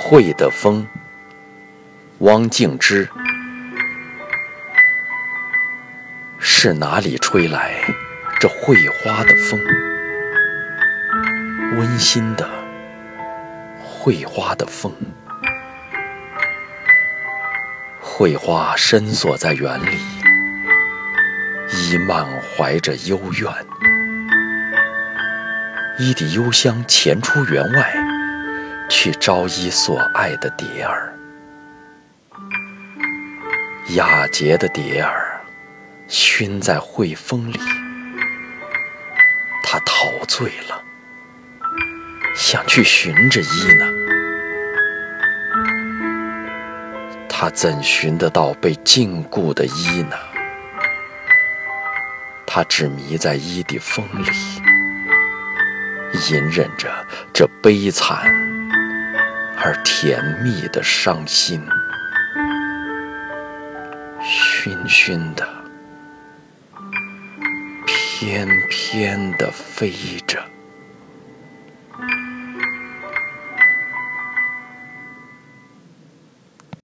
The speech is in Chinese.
会的风，汪静之。是哪里吹来这会花的风？温馨的会花的风。会花深锁在园里，已满怀着幽怨。一滴幽香潜出园外，去招一所爱的蝶儿。雅洁的蝶儿，熏在会风里，它陶醉了，想去寻着伊呢。他怎寻得到被禁锢的伊呢？他只迷在伊的风里。隐忍着这悲惨而甜蜜的伤心，醺醺的，翩翩的飞着。